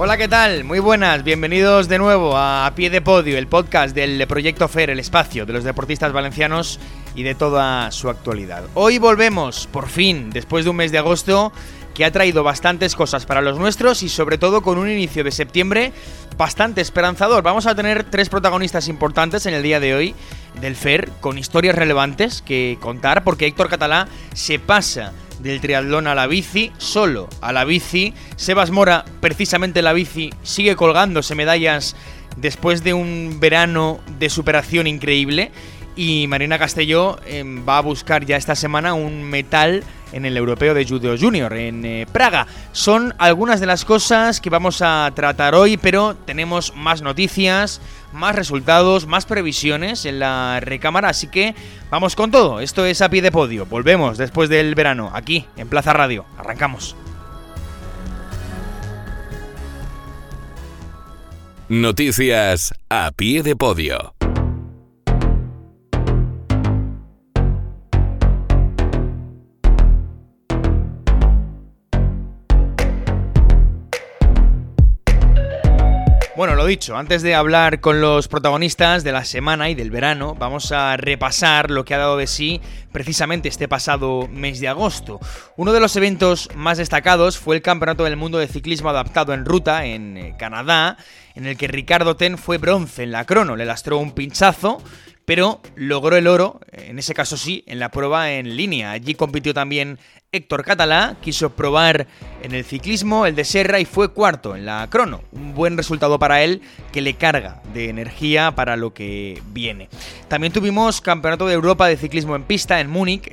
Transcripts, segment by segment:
Hola, ¿qué tal? Muy buenas, bienvenidos de nuevo a, Pie de Podio, el podcast del Proyecto FER, el espacio de los deportistas valencianos y de toda su actualidad. Hoy volvemos, por fin, después de un mes de agosto que ha traído bastantes cosas para los nuestros y sobre todo con un inicio de septiembre bastante esperanzador. Vamos a tener tres protagonistas importantes en el día de hoy del FER con historias relevantes que contar porque Héctor Catalá se pasa del triatlón a la bici, solo a la bici. Sebas Mora, precisamente la bici, sigue colgándose medallas después de un verano de superación increíble. Y Marina Castelló em, va a buscar ya esta semana un metal en el Europeo de Judo Junior en eh, Praga. Son algunas de las cosas que vamos a tratar hoy, pero tenemos más noticias, más resultados, más previsiones en la recámara, así que vamos con todo. Esto es a pie de podio. Volvemos después del verano, aquí en Plaza Radio. Arrancamos. Noticias a pie de podio. Bueno, lo dicho, antes de hablar con los protagonistas de la semana y del verano, vamos a repasar lo que ha dado de sí precisamente este pasado mes de agosto. Uno de los eventos más destacados fue el Campeonato del Mundo de Ciclismo Adaptado en Ruta en eh, Canadá, en el que Ricardo Ten fue bronce en la crono, le lastró un pinchazo pero logró el oro, en ese caso sí, en la prueba en línea. Allí compitió también Héctor Catalá quiso probar en el ciclismo el de Serra y fue cuarto en la crono. Un buen resultado para él que le carga de energía para lo que viene. También tuvimos Campeonato de Europa de Ciclismo en Pista en Múnich,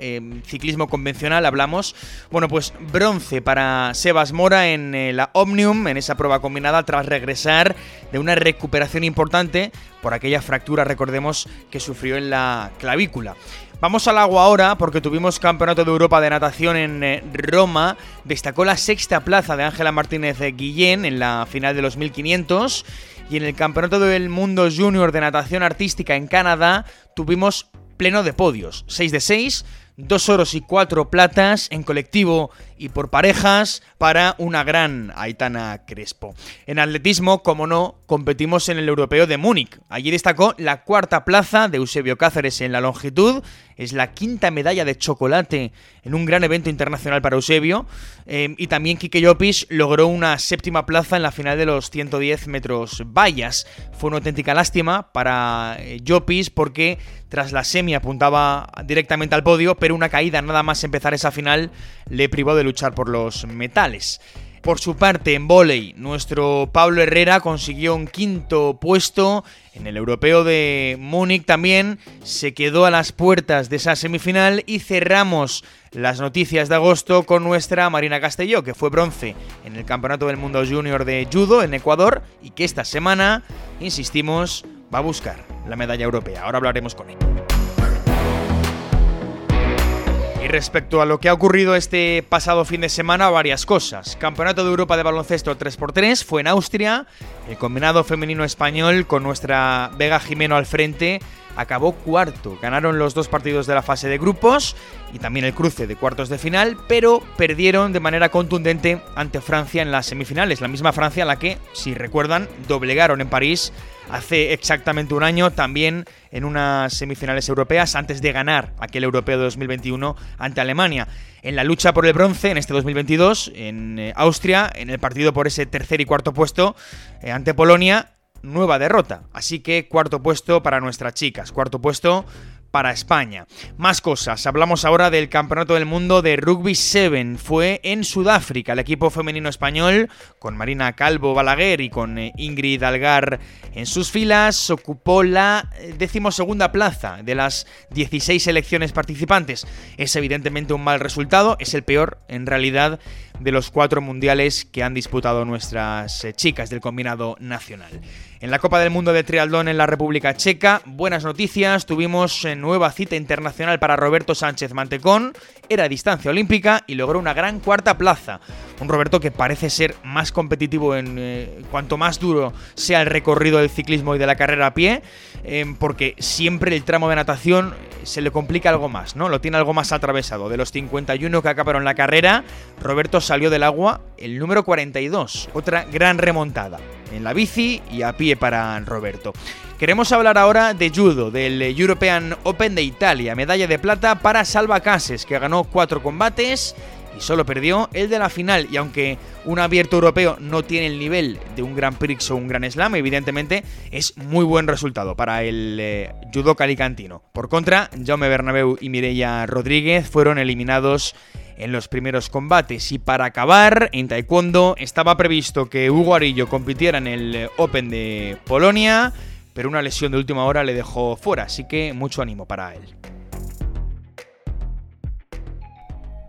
ciclismo convencional hablamos. Bueno, pues bronce para Sebas Mora en eh, la Omnium, en esa prueba combinada, tras regresar de una recuperación importante por aquella fractura, recordemos, que sufrió en la clavícula. Vamos al agua ahora porque tuvimos Campeonato de Europa de Natación en eh, Roma. Destacó la sexta plaza de Ángela Martínez Guillén en la final de los 1500. Y en el Campeonato del Mundo Junior de Natación Artística en Canadá tuvimos pleno de podios. 6 de 6, dos oros y cuatro platas en colectivo y por parejas para una gran Aitana Crespo. En atletismo, como no, competimos en el Europeo de Múnich. Allí destacó la cuarta plaza de Eusebio Cáceres en la longitud. Es la quinta medalla de chocolate en un gran evento internacional para Eusebio. Eh, y también Kike Llopis logró una séptima plaza en la final de los 110 metros vallas. Fue una auténtica lástima para eh, Llopis porque tras la semi apuntaba directamente al podio, pero una caída nada más empezar esa final le privó de luchar por los metales. Por su parte, en volei, nuestro Pablo Herrera consiguió un quinto puesto en el europeo de Múnich también, se quedó a las puertas de esa semifinal y cerramos las noticias de agosto con nuestra Marina Castelló, que fue bronce en el Campeonato del Mundo Junior de Judo en Ecuador y que esta semana, insistimos, va a buscar la medalla europea. Ahora hablaremos con él. Y respecto a lo que ha ocurrido este pasado fin de semana, varias cosas. Campeonato de Europa de baloncesto 3x3 fue en Austria. El combinado femenino español con nuestra Vega Jimeno al frente acabó cuarto. Ganaron los dos partidos de la fase de grupos y también el cruce de cuartos de final, pero perdieron de manera contundente ante Francia en las semifinales. La misma Francia la que, si recuerdan, doblegaron en París hace exactamente un año, también en unas semifinales europeas, antes de ganar aquel europeo de 2021 ante Alemania. En la lucha por el bronce en este 2022, en eh, Austria, en el partido por ese tercer y cuarto puesto eh, ante Polonia, nueva derrota. Así que cuarto puesto para nuestras chicas, cuarto puesto para España. Más cosas, hablamos ahora del Campeonato del Mundo de Rugby 7. Fue en Sudáfrica el equipo femenino español, con Marina Calvo Balaguer y con eh, Ingrid Algar en sus filas, ocupó la eh, decimosegunda plaza de las 16 selecciones participantes. Es evidentemente un mal resultado, es el peor en realidad de los cuatro mundiales que han disputado nuestras eh, chicas del combinado nacional. En la Copa del Mundo de Trialdón en la República Checa, buenas noticias, tuvimos eh, nueva cita internacional para Roberto Sánchez Mantecón, era distancia olímpica y logró una gran cuarta plaza. Un Roberto que parece ser más competitivo en eh, cuanto más duro sea el recorrido del ciclismo y de la carrera a pie, em, porque siempre el tramo de natación se le complica algo más, ¿no? Lo tiene algo más atravesado. De los 51 que acabaron la carrera, Roberto salió del agua el número 42, otra gran remontada en la bici y a pie para Roberto. Queremos hablar ahora de judo, del European Open de Italia, medalla de plata para Salva Cases, que ganó cuatro combates y solo perdió el de la final. Y aunque un abierto europeo no tiene el nivel de un Gran Prix o un Gran Slam, evidentemente es muy buen resultado para el eh, judo calicantino. Por contra, Jaume Bernabeu y Mireia Rodríguez fueron eliminados en los primeros combates. Y para acabar, en Taekwondo estaba previsto que Hugo Arillo compitiera en el eh, Open de Polonia, pero una lesión de última hora le dejó fuera, así que mucho ánimo para él.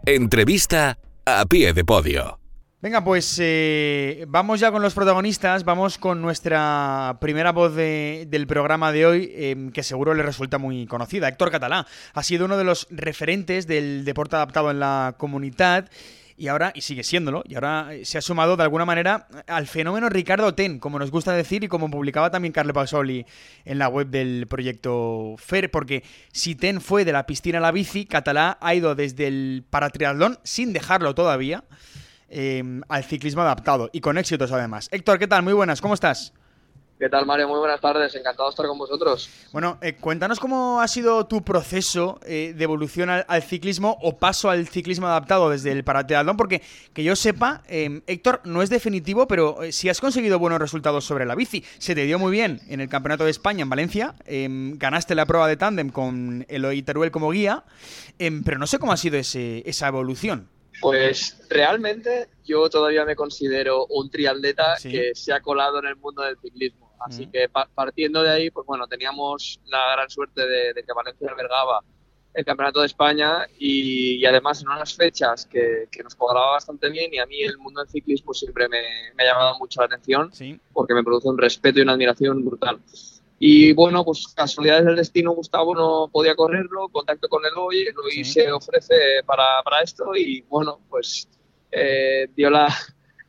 Entrevista a pie de podio. Venga, pues eh, vamos ya con los protagonistas, vamos con nuestra primera voz del programa de hoy, em, que seguro le resulta muy conocida. Héctor Catalá ha sido uno de los referentes del deporte adaptado en la comunidad y ahora, y sigue siéndolo, y ahora se ha sumado de alguna manera al fenómeno Ricardo Ten, como nos gusta decir y como publicaba también Carle Pasoli en la web del proyecto FER, porque si Ten fue de la piscina a la bici, Catalá ha ido desde el paratriatlón, sin dejarlo todavía, Em, al ciclismo adaptado y con éxitos además. Héctor, ¿qué tal? Muy buenas, ¿cómo estás? ¿Qué tal, Mario? Muy buenas tardes, encantado de estar con vosotros. Bueno, eh, cuéntanos cómo ha sido tu proceso eh, de evolución al, ciclismo o paso al ciclismo adaptado desde el paratriatlón, porque que yo sepa, em, Héctor, no es definitivo, pero eh, si has conseguido buenos resultados sobre la bici, se te dio muy bien en el Campeonato de España en Valencia, em, ganaste la prueba de tándem con Eloy Teruel como guía, pero no sé cómo ha sido esa evolución. Pues realmente yo todavía me considero un triatleta que se ha colado en el mundo del ciclismo. Así que partiendo de ahí, pues bueno, teníamos la gran suerte de, que Valencia albergaba el Campeonato de España y, además en unas fechas que, nos cuadraba bastante bien y a mí el mundo del ciclismo siempre me, ha llamado mucho la atención porque me produce un respeto y una admiración brutal. Y bueno, pues casualidades del destino, Gustavo no podía correrlo, contacto con Eloy, Eloy se ofrece para, para, esto y bueno, pues eh, dio la,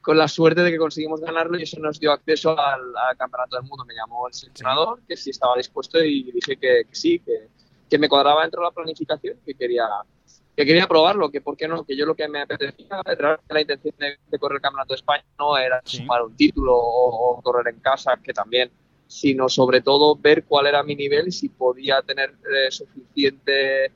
con la suerte de que conseguimos ganarlo y eso nos dio acceso al, Campeonato del Mundo. Me llamó el seleccionador, que sí estaba dispuesto y dije que, sí, que, que, me cuadraba dentro de la planificación, que quería que quería probarlo, que por qué no, que yo lo que me apetecía, la intención de, correr el Campeonato de España no era sumar un título o correr en casa, que también sino sobre todo ver cuál era mi nivel y si podía tener eh, suficiente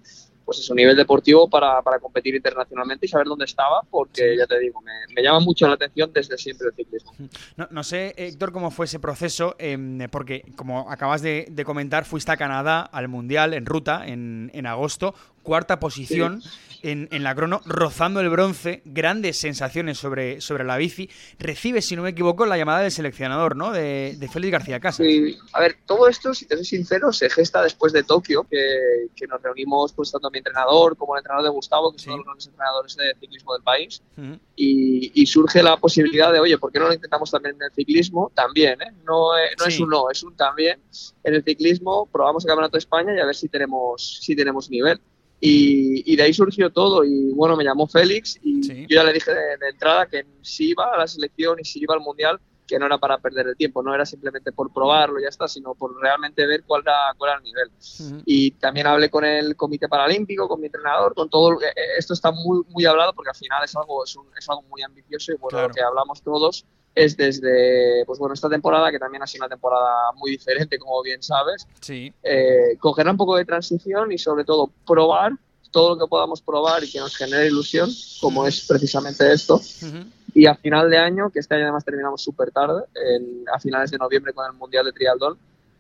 pues eso, nivel deportivo para, para, competir internacionalmente y saber dónde estaba, porque ya te digo, me, me, llama mucho la atención desde siempre el ciclismo. No, no sé, Héctor, cómo fue ese proceso, em, porque como acabas de, de, comentar, fuiste a Canadá al Mundial en ruta en, en agosto, cuarta posición en, la crono, rozando el bronce, grandes sensaciones sobre, sobre la bici. Recibe, si no me equivoco, la llamada del seleccionador, ¿no? De, de Félix García Casas. Sí. A ver, todo esto, si te soy sincero, se gesta después de Tokio, que, que nos reunimos pues tanto mi entrenador como el entrenador de Gustavo, que son los grandes entrenadores de ciclismo del país, y, y, surge la posibilidad de, oye, ¿por qué no lo intentamos también en el ciclismo? También, ¿eh? No, no es un no, es un también. En el ciclismo probamos el Campeonato de España y a ver si tenemos, si tenemos nivel. Y, de ahí surgió todo. Y bueno, me llamó Félix y yo ya le dije de, entrada que si iba a la selección y si iba al mundial, que no era para perder el tiempo, no era simplemente por probarlo, ya está, sino por realmente ver cuál era, cuál era el nivel. Y también hablé con el Comité Paralímpico, con mi entrenador, con todo. Eh, esto está muy, muy hablado porque al final es algo, es, es algo muy ambicioso y bueno, lo que hablamos todos es desde, pues bueno, esta temporada, que también ha sido una temporada muy diferente, como bien sabes, sí. eh, coger un poco de transición y sobre todo probar todo lo que podamos probar y que nos genere ilusión, como es precisamente esto. Y a final de año, que este año además terminamos súper tarde, en, a finales de noviembre con el Mundial de Trialdón,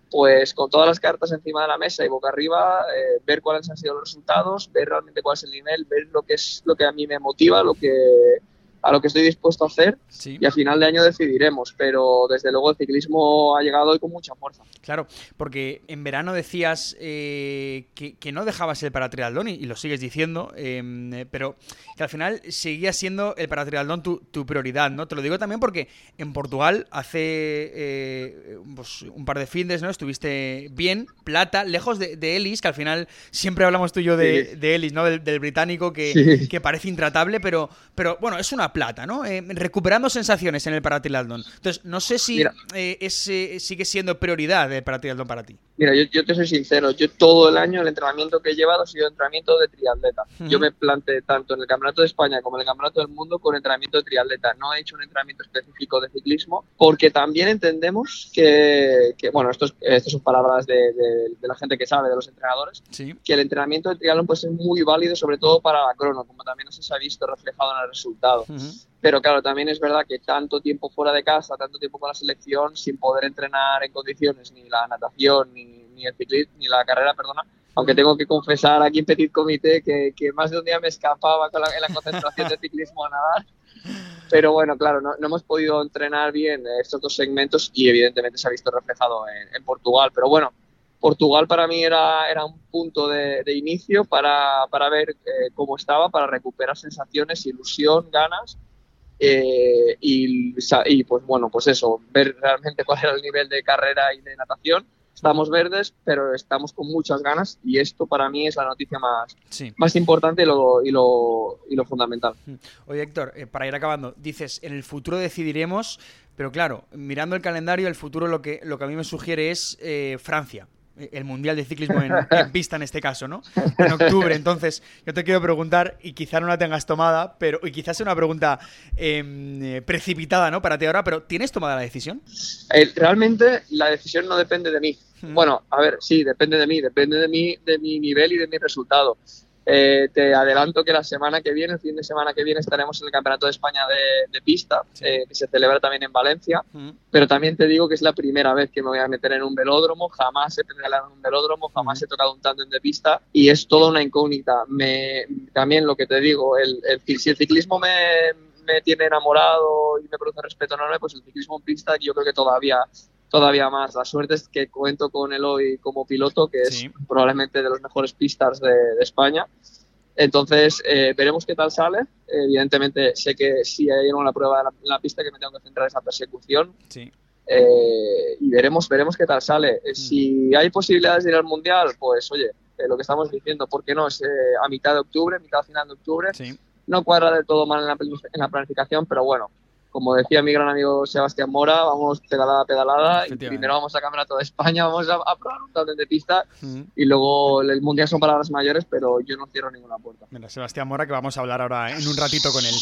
pues con todas las cartas encima de la mesa y boca arriba, eh, ver cuáles han sido los resultados, ver realmente cuál es el nivel, ver lo que es lo que a mí me motiva, lo que a lo que estoy dispuesto a hacer y a final de año decidiremos, pero desde luego el ciclismo ha llegado hoy con mucha fuerza. Claro, porque en verano decías eh, que, no dejabas el paratriatlón y, y lo sigues diciendo, em, pero que al final seguía siendo el paratriatlón tu, tu, prioridad, ¿no? Te lo digo también porque en Portugal hace eh, pues, un par de fines, ¿no? Estuviste bien, plata, lejos de, de, Ellis, que al final siempre hablamos tú y yo de, de Ellis, ¿no? Del, británico que, que, parece intratable, pero, pero bueno, es una plata, ¿no? Eh, recuperando sensaciones en el paratriatlón. Entonces, no sé si eh, ese sigue siendo prioridad el paratriatlón para ti. Mira, yo, te soy sincero, yo todo el año el entrenamiento que he llevado ha sido entrenamiento de triatleta. Yo me planteé tanto en el Campeonato de España como en el Campeonato del Mundo con entrenamiento de triatleta. No he hecho un entrenamiento específico de ciclismo porque también entendemos que, bueno, esto, es, son palabras de, la gente que sabe, de los entrenadores, que el entrenamiento de triatlón puede ser muy válido sobre todo para la crono, como también se ha visto reflejado en el resultado. Pero claro, también es verdad que tanto tiempo fuera de casa, tanto tiempo con la selección, sin poder entrenar en condiciones ni la natación, ni, ni el ciclismo, ni la carrera, perdona, aunque tengo que confesar aquí en Petit Comité que, que más de un día me escapaba con la, en la concentración de ciclismo a nadar. Pero bueno, claro, no, no, hemos podido entrenar bien estos dos segmentos y evidentemente se ha visto reflejado en, en Portugal. Pero bueno, Portugal para mí era, era un punto de, de inicio para, para ver eh, cómo estaba, para recuperar sensaciones, ilusión, ganas eh, y, y, pues bueno, pues eso, ver realmente cuál era el nivel de carrera y de natación. Estamos verdes, pero estamos con muchas ganas y esto para mí es la noticia más, más importante y lo, y, lo, y lo fundamental. Oye Héctor, eh, para ir acabando, dices, en el futuro decidiremos, pero claro, mirando el calendario, el futuro lo que, lo que a mí me sugiere es eh, Francia el Mundial de Ciclismo en, pista en este caso, ¿no? En octubre. Entonces, yo te quiero preguntar, y quizá no la tengas tomada, pero y quizás sea una pregunta em, eh, precipitada, ¿no? Para ti ahora, pero ¿tienes tomada la decisión? Eh, realmente la decisión no depende de mí. Bueno, a ver, sí, depende de mí, depende de mí, de mi nivel y de mi resultado. Eh, te adelanto que la semana que viene, el fin de semana que viene, estaremos en el Campeonato de España de, pista, eh, que se celebra también en Valencia. Pero también te digo que es la primera vez que me voy a meter en un velódromo. Jamás he pedaleado en un velódromo, jamás he tocado un tándem de pista y es toda una incógnita. Me, también lo que te digo, el, si el ciclismo me, me tiene enamorado y me produce respeto enorme, pues el ciclismo en pista yo creo que todavía todavía más. La suerte es que cuento con él hoy como piloto, que es probablemente de los mejores pistas de, España. Entonces, eh, veremos qué tal sale. Evidentemente, sé que si hay una prueba en la, pista que me tengo que centrar en esa persecución. Eh, y veremos, veremos qué tal sale. Eh, mm. Si hay posibilidades de ir al Mundial, pues oye, lo que estamos diciendo, ¿por qué no? Es a mitad de octubre, mitad final de octubre. No cuadra del todo mal en la, en la planificación, pero bueno, como decía mi gran amigo Sebastián Mora, vamos pedalada a pedalada y primero vamos a Campeonato de España, vamos a, probar un tándem de pista y luego el Mundial son palabras mayores, pero yo no cierro ninguna puerta. Mira, Sebastián Mora, que vamos a hablar ahora en un ratito con él.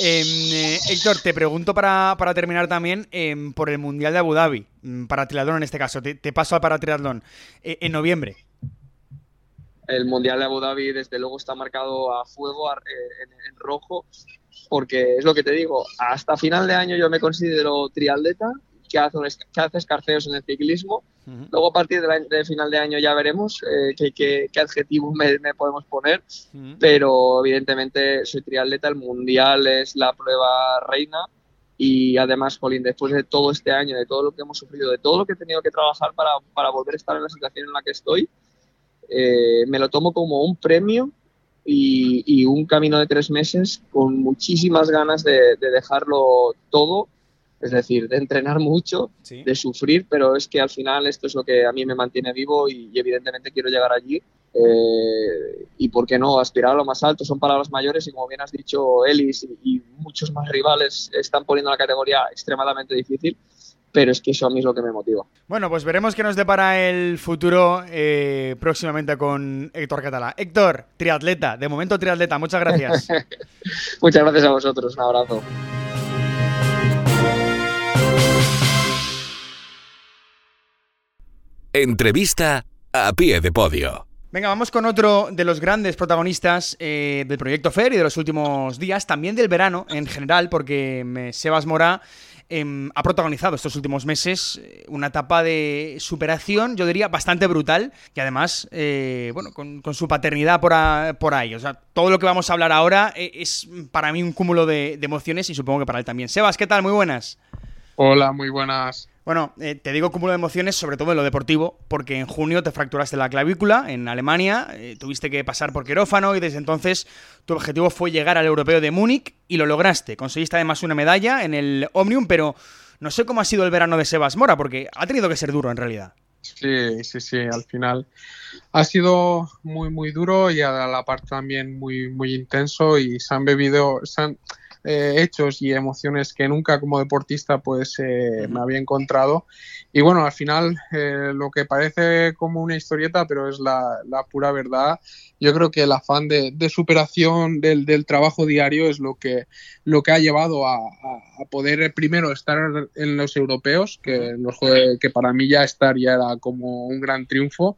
Em, eh, Héctor, te pregunto para, para terminar también em, por el Mundial de Abu Dhabi, mm, para triatlón en este caso, te, paso al para triatlón, eh, en noviembre. El Mundial de Abu Dhabi desde luego está marcado a fuego, eh, en rojo porque es lo que te digo, hasta final de año yo me considero triatleta, que hace, que hace escarceos en el ciclismo. Luego a partir del final de año ya veremos eh, qué, qué, adjetivo me, podemos poner, pero evidentemente soy triatleta, el mundial es la prueba reina. Y además, Colin, después de todo este año, de todo lo que hemos sufrido, de todo lo que he tenido que trabajar para, para volver a estar en la situación en la que estoy, eh, me lo tomo como un premio y, un camino de tres meses con muchísimas ganas de, dejarlo todo, es decir, de entrenar mucho, de sufrir, pero es que al final esto es lo que a mí me mantiene vivo y, evidentemente quiero llegar allí. Eh, y por qué no aspirar a lo más alto, son palabras mayores y como bien has dicho, Ellis y muchos más rivales están poniendo la categoría extremadamente difícil pero es que eso a mí es lo que me motiva. Bueno, pues veremos qué nos depara el futuro eh, próximamente con Héctor Catalá. Héctor, triatleta, de momento triatleta, muchas gracias. muchas gracias a vosotros, un abrazo. Entrevista a pie de podio. Venga, vamos con otro de los grandes protagonistas eh, del proyecto FER y de los últimos días, también del verano en general, porque Sebas Mora em, ha protagonizado estos últimos meses eh, una etapa de superación, yo diría, bastante brutal, y además, eh, bueno, con, su paternidad por, ahí. O sea, todo lo que vamos a hablar ahora es para mí un cúmulo de emociones y supongo que para él también. Sebas, ¿qué tal? Muy buenas. Hola, muy buenas. Bueno, eh, te digo cúmulo de emociones, sobre todo en lo deportivo, porque en junio te fracturaste la clavícula en Alemania, eh, tuviste que pasar por quirófano y desde entonces tu objetivo fue llegar al europeo de Múnich y lo lograste. Conseguiste además una medalla en el Omnium, pero no sé cómo ha sido el verano de Sebas Mora, porque ha tenido que ser duro en realidad. Sí, sí, sí, al final ha sido muy, muy duro y a la parte también muy, muy intenso y se han bebido, eh, hechos y emociones que nunca como deportista pues eh, me había encontrado. Y bueno al final eh, lo que parece como una historieta pero es la, la pura verdad yo creo que el afán de, superación del, trabajo diario es lo que, lo que ha llevado a, poder primero estar en los europeos, que, que para mí ya estar ya era como un gran triunfo,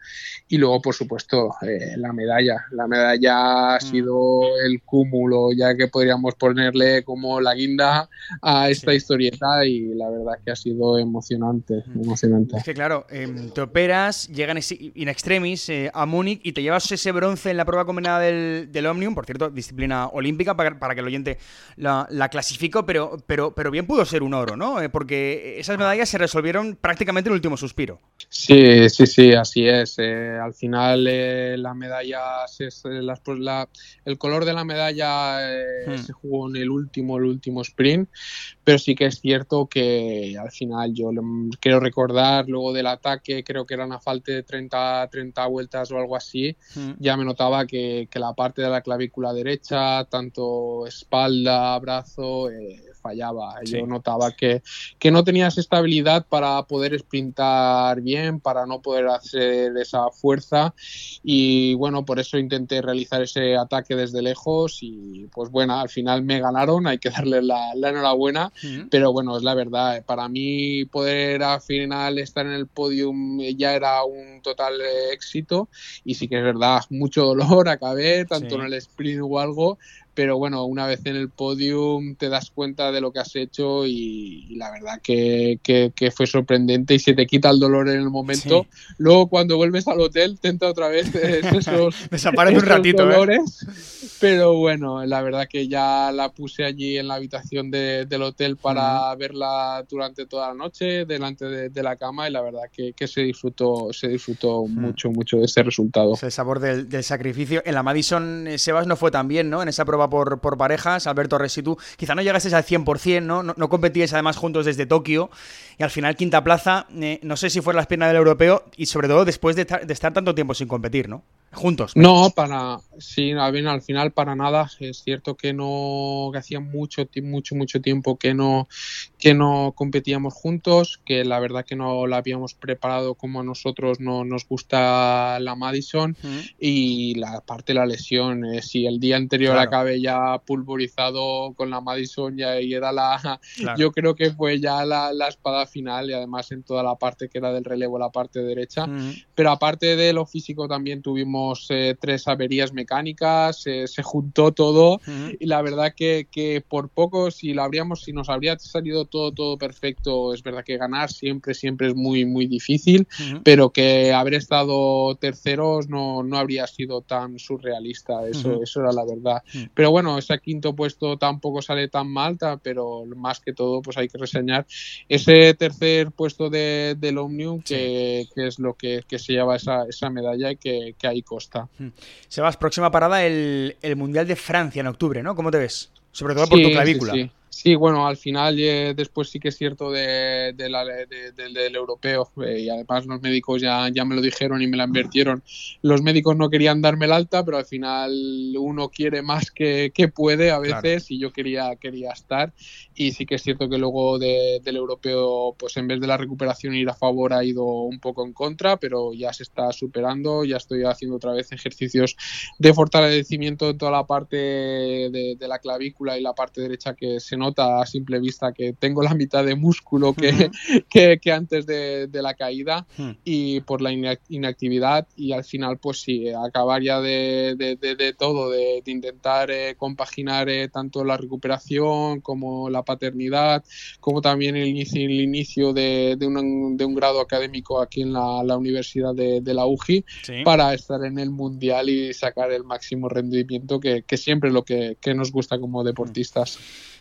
y luego, por supuesto, eh, la medalla. La medalla ha mm. sido el cúmulo, ya que podríamos ponerle como la guinda a esta historieta, y la verdad que ha sido emocionante. emocionante. Es que claro, em, te operas, llegan in extremis eh, a Múnich y te llevas ese bronce en la prueba combinada del, del Omnium, por cierto, disciplina olímpica, para, que el oyente la, la clasifico, pero, pero, pero bien pudo ser un oro, ¿no? Eh, porque esas medallas se resolvieron prácticamente en el último suspiro. Sí, sí, sí, así es. Eh, al final eh, la medalla, pues el color de la medalla hmm. se jugó en el último, el último sprint, pero sí que es cierto que al final yo quiero recordar luego del ataque, creo que era una falta de 30, 30 vueltas o algo así, hmm. ya me notaba que, la parte de la clavícula derecha, tanto espalda, brazo, eh, fallaba. Yo notaba que, que, no tenías estabilidad para poder sprintar bien, para no poder hacer esa fuerza. Y bueno, por eso intenté realizar ese ataque desde lejos. Y pues bueno, al final me ganaron, hay que darle la, enhorabuena. Pero bueno, es la verdad, para mí poder al final estar en el podium ya era un total éxito. Y sí que es verdad, mucho dolor acabé, tanto en el sprint o algo, pero bueno, una vez en el podium te das cuenta de lo que has hecho y, la verdad que, que, fue sorprendente y se te quita el dolor en el momento. Luego cuando vuelves al hotel te entra otra vez esos, Desaparece un ratito, ¿eh? dolores, pero bueno, la verdad que ya la puse allí en la habitación del hotel para verla durante toda la noche delante de, la cama y la verdad que, se disfrutó, se disfrutó mucho, mucho de ese resultado. el sabor del, del, sacrificio. En la Madison eh, Sebas no fue tan bien, ¿no? En esa prueba por, parejas, Alberto tú, quizá no llegases al 100%, ¿no? No, no competíais además juntos desde Tokio y al final quinta plaza, eh, no sé si fue las piernas del europeo y sobre todo después de, de estar tanto tiempo sin competir, ¿no? Juntos. No, para sí, al final para nada. Es cierto que no que hacía mucho mucho mucho tiempo que no que no competíamos juntos, que la verdad que no la habíamos preparado como a nosotros no nos gusta la Madison. Y la parte de la lesión, eh, si el día anterior acabé ya pulverizado con la Madison ya y era la yo creo que fue ya la, espada final y además en toda la parte que era del relevo la parte derecha, pero aparte de lo físico también tuvimos eh, tres averías mecánicas, se juntó todo y la verdad que, por poco, si lo habríamos, si nos habría salido todo, todo perfecto, es verdad que ganar siempre, siempre es muy, muy difícil, pero que haber estado terceros no, no habría sido tan surrealista, eso, eso era la verdad. Pero bueno, ese quinto puesto tampoco sale tan mal, pero más que todo, pues hay que reseñar ese tercer puesto de, del Omnium, que, es lo que, se lleva esa, esa medalla y que, que hay Costa. Hmm. Sebas, próxima parada el, el, Mundial de Francia en octubre, ¿no? ¿Cómo te ves? Sobre todo por tu clavícula. Sí, Sí, bueno, al final eh, después sí que es cierto de, del europeo eh, y además los médicos ya, ya me lo dijeron y me la invirtieron. Los médicos no querían darme el alta, pero al final uno quiere más que, puede a veces y yo quería, quería estar. Y sí que es cierto que luego del europeo, pues en vez de la recuperación ir a favor ha ido un poco en contra, pero ya se está superando, ya estoy haciendo otra vez ejercicios de fortalecimiento en toda la parte de, la clavícula y la parte derecha que se nota nota a simple vista que tengo la mitad de músculo que, que, antes de, la caída hmm. y por la inactividad y al final pues sí, acabar ya de, de todo, de, intentar eh, compaginar eh, tanto la recuperación como la paternidad, como también el inicio, el inicio de, un, un, grado académico aquí en la, la Universidad de, la UGI para estar en el Mundial y sacar el máximo rendimiento que, que siempre es lo que, que nos gusta como deportistas.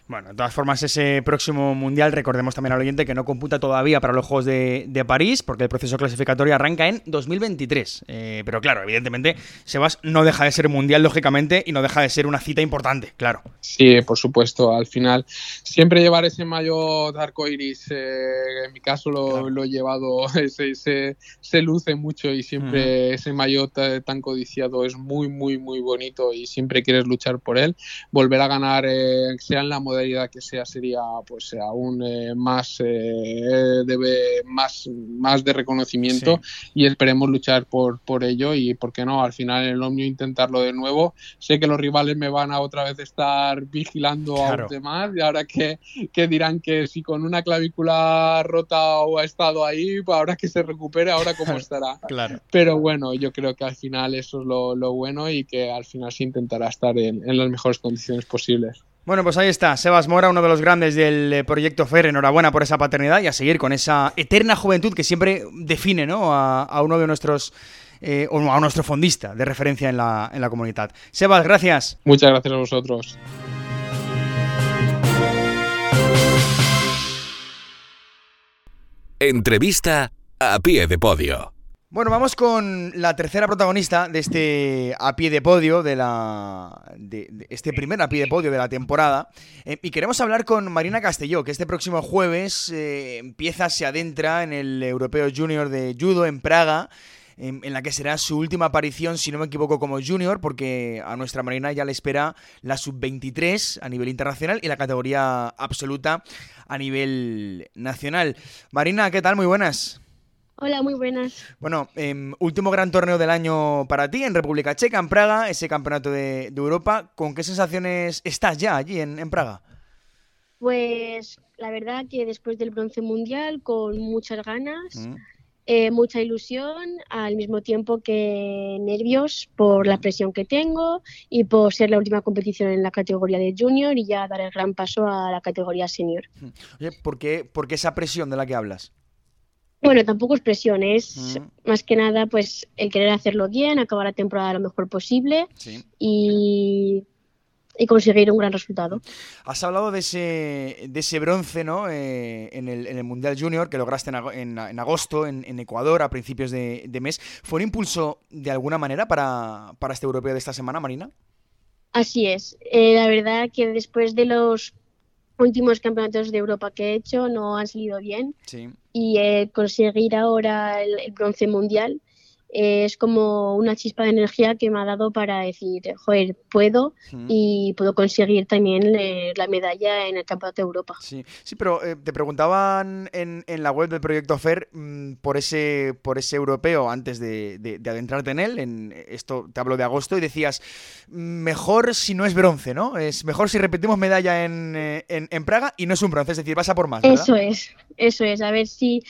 Bueno, de todas formas, ese próximo mundial, recordemos también al oyente que no computa todavía para los Juegos de, París, porque el proceso clasificatorio arranca en 2023. Eh, pero claro, evidentemente, Sebas no deja de ser mundial, lógicamente, y no deja de ser una cita importante, claro. Sí, por supuesto. Al final, siempre llevar ese mayo de arco iris, eh, en mi caso lo, he llevado, se, se, luce mucho y siempre ese mayo tan codiciado es muy, muy, muy bonito y siempre quieres luchar por él. Volver a ganar, eh, sea en la modalidad que sea sería pues aún eh, más eh, debe más más de reconocimiento y esperemos luchar por por ello y por qué no al final en el Omnio intentarlo de nuevo. Sé que los rivales me van a otra vez estar vigilando a los demás y ahora que, que, dirán que si con una clavícula rota o ha estado ahí pues ahora que se recupere ahora cómo estará. Claro. pero bueno yo creo que al final eso es lo, lo bueno y que al final se intentará estar en, en las mejores condiciones posibles bueno, pues ahí está, Sebas Mora, uno de los grandes del eh, proyecto FER. Enhorabuena por esa paternidad y a seguir con esa eterna juventud que siempre define ¿no? a, uno de nuestros. Eh, o a nuestro fondista de referencia en la, en la comunidad. Sebas, gracias. Muchas gracias a vosotros. Entrevista a pie de podio. Bueno, vamos con la tercera protagonista de este a pie de podio, de, la, de, este primer a pie de podio de la temporada. Eh, y queremos hablar con Marina Castelló, que este próximo jueves eh, empieza, se adentra en el Europeo Junior de Judo en Praga. En, la que será su última aparición, si no me equivoco, como junior, porque a nuestra Marina ya le espera la sub-23 a nivel internacional y la categoría absoluta a nivel nacional. Marina, ¿qué tal? Muy buenas. Hola, muy buenas. Bueno, em, último gran torneo del año para ti en República Checa, en Praga, ese campeonato de, Europa. ¿Con qué sensaciones estás ya allí en, Praga? Pues la verdad que después del bronce mundial, con muchas ganas, mm. eh, mucha ilusión, al mismo tiempo que nervios por la presión que tengo y por ser la última competición en la categoría de junior y ya dar el gran paso a la categoría senior. Mm. Oye, ¿por qué, por qué esa presión de la que hablas? Bueno, tampoco es presión, es mm. más que nada pues el querer hacerlo bien, acabar la temporada lo mejor posible y, conseguir un gran resultado. Has hablado de ese, de ese bronce ¿no? Eh, en, el, Mundial Junior que lograste en, agosto en, Ecuador a principios de, mes. ¿Fue un impulso de alguna manera para, este europeo de esta semana, Marina? Así es. Eh, la verdad que después de los últimos campeonatos de Europa que he hecho no han salido bien. Y conseguir ahora el, bronce mundial es como una chispa de energía que me ha dado para decir, joder, puedo y puedo conseguir también eh, la medalla en el Campeonato de Europa. Sí, sí pero eh, te preguntaban en, en, la web del proyecto FER mm, por, ese, por ese europeo antes de, de, adentrarte en él, en esto te hablo de agosto, y decías, mejor si no es bronce, ¿no? Es mejor si repetimos medalla en, eh, en, en Praga y no es un bronce, es decir, vas a por más. ¿verdad? Eso es, eso es, a ver si...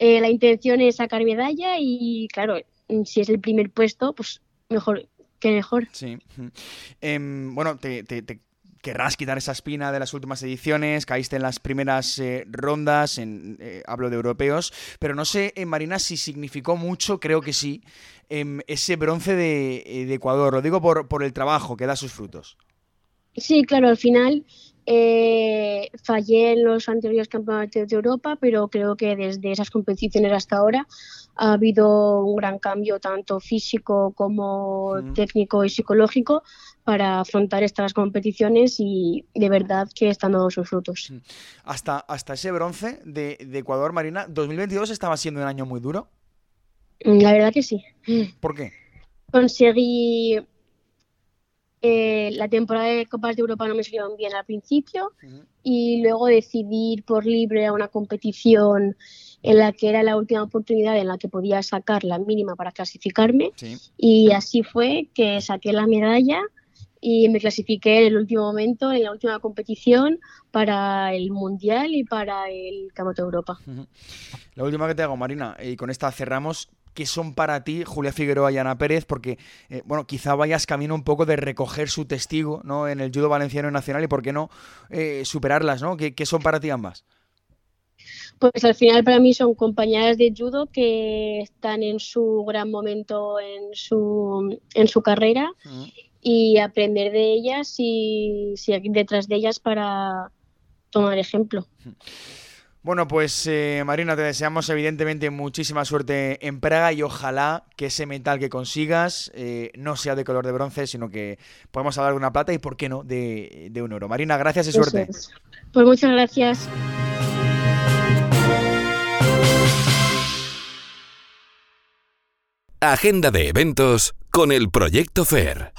la intención es sacar medalla y claro, si es el primer puesto, pues mejor que mejor. Sí. Em, bueno, te, querrás quitar esa espina de las últimas ediciones, caíste en las primeras eh, rondas, en, eh, hablo de europeos, pero no sé, en Marina, si significó mucho, creo que sí, em, ese bronce de, eh, de, Ecuador, lo digo por, por el trabajo que da sus frutos. Sí, claro, al final eh, fallé en los anteriores campeonatos de Europa, pero creo que desde esas competiciones hasta ahora ha habido un gran cambio tanto físico como técnico y psicológico para afrontar estas competiciones y de verdad que están dando sus frutos. Hasta, hasta ese bronce de, de Ecuador, Marina, ¿2022 estaba siendo un año muy duro? La verdad que sí. ¿Por qué? Conseguí eh, la temporada de Copas de Europa no me salió bien al principio y luego decidí ir por libre a una competición en la que era la última oportunidad en la que podía sacar la mínima para clasificarme y así fue que saqué la medalla y me clasifiqué en el último momento, en la última competición, para el Mundial y para el Campeonato de Europa. La última que te hago, Marina, y con esta cerramos. ¿Qué son para ti Julia Figueroa y Ana Pérez? Porque, eh, bueno, quizá vayas camino un poco de recoger su testigo ¿no? en el judo valenciano nacional y, ¿por qué no, eh, superarlas? ¿no? ¿Qué, son para ti ambas? Pues al final para mí son compañeras de judo que están en su gran momento en su, en su carrera y aprender de ellas y, detrás de ellas para tomar ejemplo. Bueno, pues eh, Marina, te deseamos evidentemente muchísima suerte en Praga y ojalá que ese metal que consigas eh, no sea de color de bronce, sino que podamos hablar de una plata y, ¿por qué no?, de, un oro. Marina, gracias y suerte. Pues muchas gracias. Agenda de eventos con el Proyecto FAIR.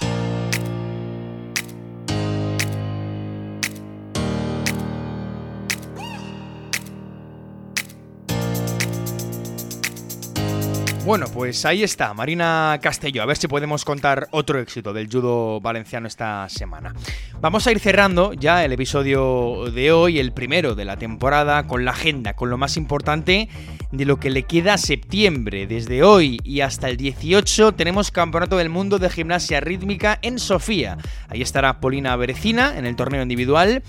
Bueno, pues ahí está, Marina Castelló. A ver si podemos contar otro éxito del judo valenciano esta semana. Vamos a ir cerrando ya el episodio de hoy, el primero de la temporada, con la agenda, con lo más importante de lo que le queda a septiembre. Desde hoy y hasta el 18 tenemos Campeonato del Mundo de Gimnasia Rítmica en Sofía. Ahí estará Polina Berecina en el torneo individual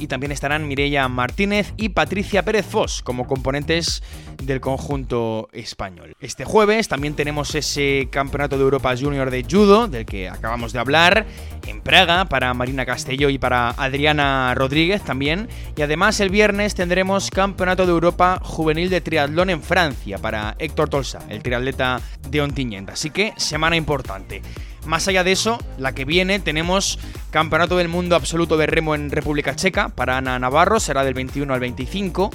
y también estarán Mireia Martínez y Patricia Pérez Fos como componentes del conjunto español. Este jueves también tenemos ese Campeonato de Europa Junior de Judo, del que acabamos de hablar, en Praga para Marina Castelló y para Adriana Rodríguez también. Y además el viernes tendremos Campeonato de Europa Juvenil de Triatlón en Francia para Héctor Tolsa, el triatleta de Ontinyent. Así que semana importante. Más allá de eso, la que viene tenemos Campeonato del Mundo Absoluto de Remo en República Checa para Ana Navarro, será del 21 al 25.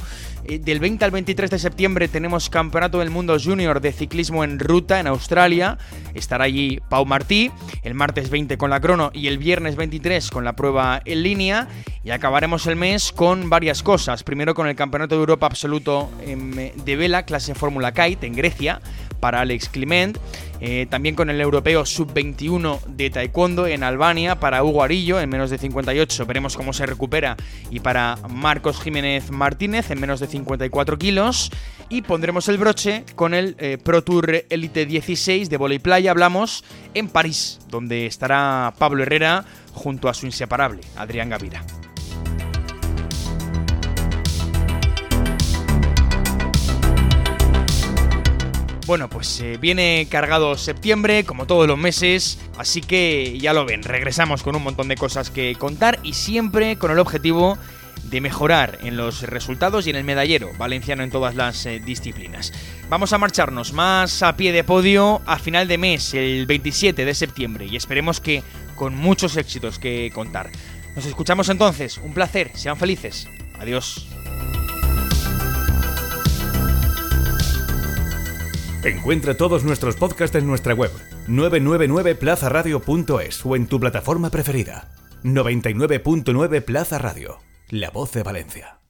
Del 20 al 23 de septiembre tenemos Campeonato del Mundo Junior de Ciclismo en Ruta en Australia. Estará allí Pau Martí, el martes 20 con la crono y el viernes 23 con la prueba en línea. Y acabaremos el mes con varias cosas. Primero con el Campeonato de Europa Absoluto de Vela, clase Fórmula Kite en Grecia para Alex Clement. Eh, también con el europeo sub-21 de taekwondo en Albania para Hugo Arillo en menos de 58. Veremos cómo se recupera. Y para Marcos Jiménez Martínez en menos de 54 kilos. Y pondremos el broche con el eh, Pro Tour Elite 16 de volei playa. Hablamos en París, donde estará Pablo Herrera junto a su inseparable Adrián Gavira. Bueno, pues eh, viene cargado septiembre, como todos los meses, así que ya lo ven, regresamos con un montón de cosas que contar y siempre con el objetivo de mejorar en los resultados y en el medallero valenciano en todas las eh, disciplinas. Vamos a marcharnos más a pie de podio a final de mes, el 27 de septiembre, y esperemos que con muchos éxitos que contar. Nos escuchamos entonces, un placer, sean felices. Adiós. Encuentra todos nuestros podcasts en nuestra web 999plazaradio.es o en tu plataforma preferida. 99.9 Plaza Radio, la voz de Valencia.